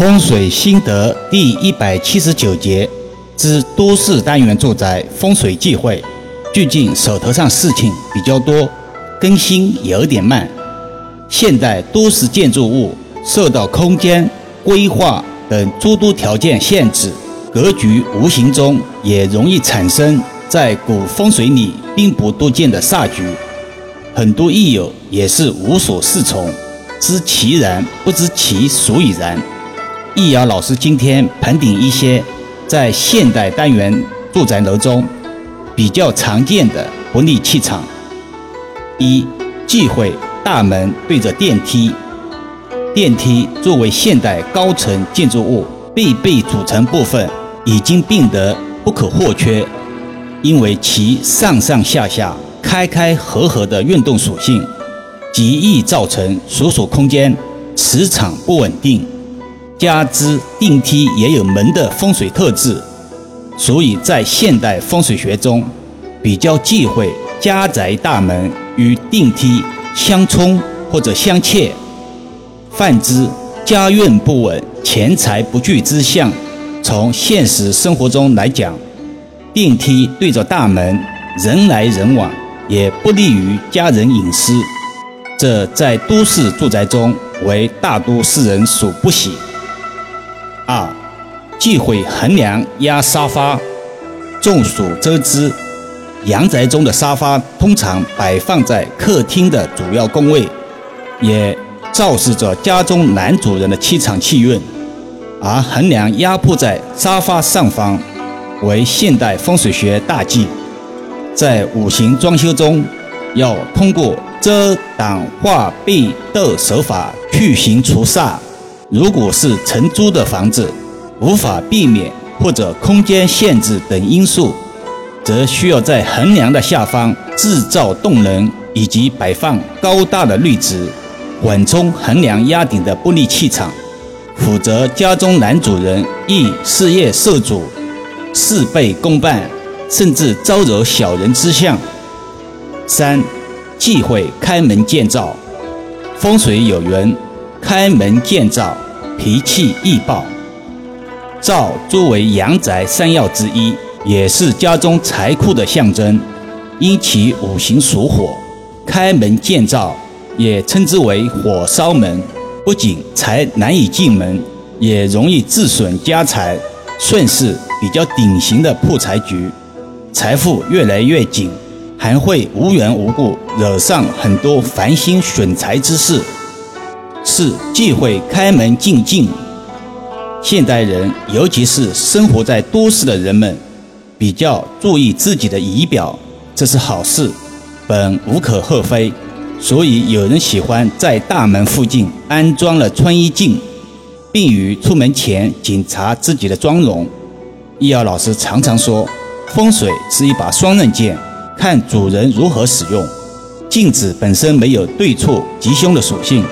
风水心得第一百七十九节之都市单元住宅风水忌讳。最近手头上事情比较多，更新有点慢。现代都市建筑物受到空间规划等诸多条件限制，格局无形中也容易产生在古风水里并不多见的煞局。很多益友也是无所适从，知其然不知其所以然。易遥老师今天盘点一些在现代单元住宅楼中比较常见的不利气场。一、忌讳大门对着电梯。电梯作为现代高层建筑物必备组成部分，已经变得不可或缺，因为其上上下下、开开合合的运动属性，极易造成所属空间磁场不稳定。加之电梯也有门的风水特质，所以在现代风水学中，比较忌讳家宅大门与电梯相冲或者相切。泛之家运不稳、钱财不聚之象。从现实生活中来讲，电梯对着大门，人来人往，也不利于家人隐私。这在都市住宅中为大多数人所不喜。二，忌讳横梁压沙发。众所周知，阳宅中的沙发通常摆放在客厅的主要工位，也昭示着家中男主人的气场气运。而横梁压迫在沙发上方，为现代风水学大忌。在五行装修中，要通过遮挡化壁斗手法去形除煞。如果是承租的房子，无法避免或者空间限制等因素，则需要在横梁的下方制造动能，以及摆放高大的绿植，缓冲横梁压顶的不利气场。否则，家中男主人易事业受阻、事倍功半，甚至招惹小人之相。三，忌讳开门见灶。风水有云。开门见灶，脾气易暴。灶作为阳宅三要之一，也是家中财库的象征。因其五行属火，开门见灶也称之为火烧门。不仅财难以进门，也容易自损家财，顺势比较典型的破财局。财富越来越紧，还会无缘无故惹上很多烦心损财之事。四忌讳开门进镜。现代人，尤其是生活在都市的人们，比较注意自己的仪表，这是好事，本无可厚非。所以有人喜欢在大门附近安装了穿衣镜，并于出门前检查自己的妆容。易遥老师常常说，风水是一把双刃剑，看主人如何使用。镜子本身没有对错吉凶的属性。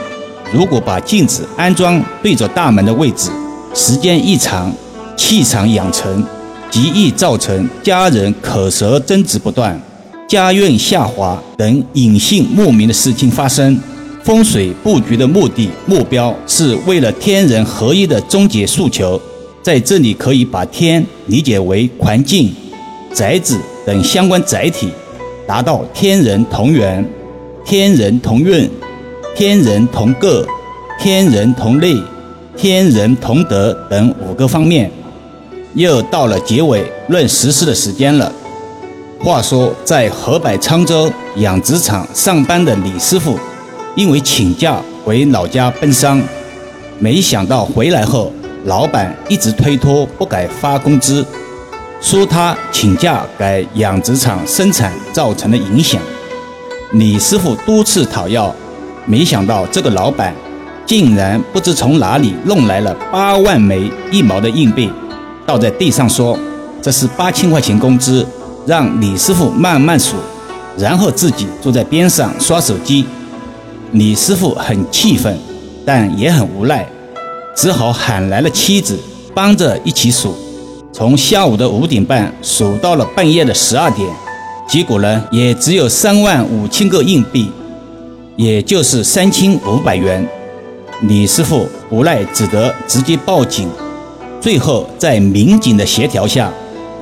如果把镜子安装对着大门的位置，时间一长，气场养成，极易造成家人口舌争执不断、家运下滑等隐性莫名的事情发生。风水布局的目的目标是为了天人合一的终极诉求，在这里可以把天理解为环境、宅子等相关载体，达到天人同源、天人同运。天人同个，天人同类，天人同德等五个方面，又到了结尾论实施的时间了。话说，在河北沧州养殖场上班的李师傅，因为请假回老家奔丧，没想到回来后，老板一直推脱不给发工资，说他请假给养殖场生产造成的影响。李师傅多次讨要。没想到这个老板竟然不知从哪里弄来了八万枚一毛的硬币，倒在地上说：“这是八千块钱工资，让李师傅慢慢数。”然后自己坐在边上刷手机。李师傅很气愤，但也很无奈，只好喊来了妻子帮着一起数。从下午的五点半数到了半夜的十二点，结果呢，也只有三万五千个硬币。也就是三千五百元，李师傅无奈只得直接报警。最后在民警的协调下，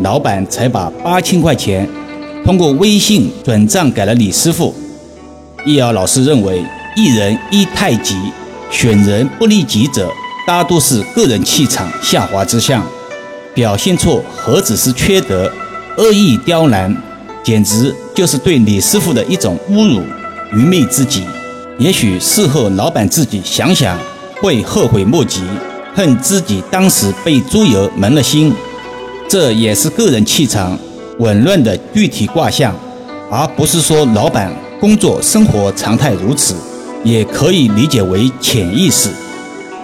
老板才把八千块钱通过微信转账给了李师傅。易遥老师认为，一人一太极，选人不利己者，大多是个人气场下滑之象。表现错何止是缺德，恶意刁难，简直就是对李师傅的一种侮辱，愚昧之极。也许事后老板自己想想，会后悔莫及，恨自己当时被猪油蒙了心。这也是个人气场紊乱的具体卦象，而不是说老板工作生活常态如此，也可以理解为潜意识。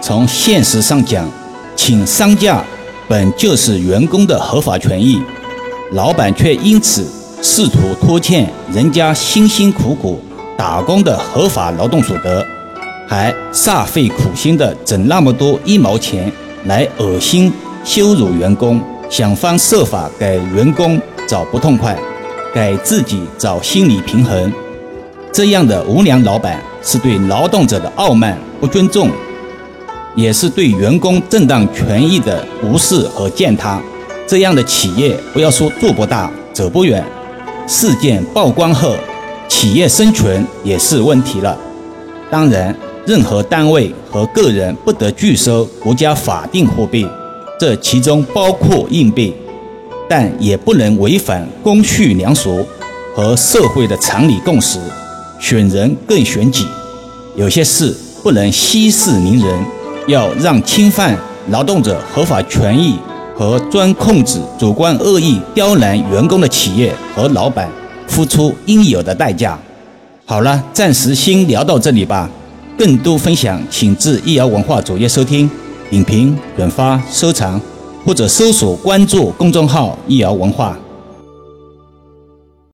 从现实上讲，请丧假本就是员工的合法权益，老板却因此试图拖欠人家辛辛苦苦。打工的合法劳动所得，还煞费苦心的整那么多一毛钱来恶心羞辱员工，想方设法给员工找不痛快，给自己找心理平衡。这样的无良老板是对劳动者的傲慢不尊重，也是对员工正当权益的无视和践踏。这样的企业，不要说做不大，走不远。事件曝光后。企业生存也是问题了。当然，任何单位和个人不得拒收国家法定货币，这其中包括硬币，但也不能违反公序良俗和社会的常理共识。选人更选己，有些事不能息事宁人，要让侵犯劳动者合法权益和钻空子主观恶意刁难员工的企业和老板。付出应有的代价。好了，暂时先聊到这里吧。更多分享，请至易瑶文化主页收听、影评、转发、收藏，或者搜索关注公众号“易瑶文化”。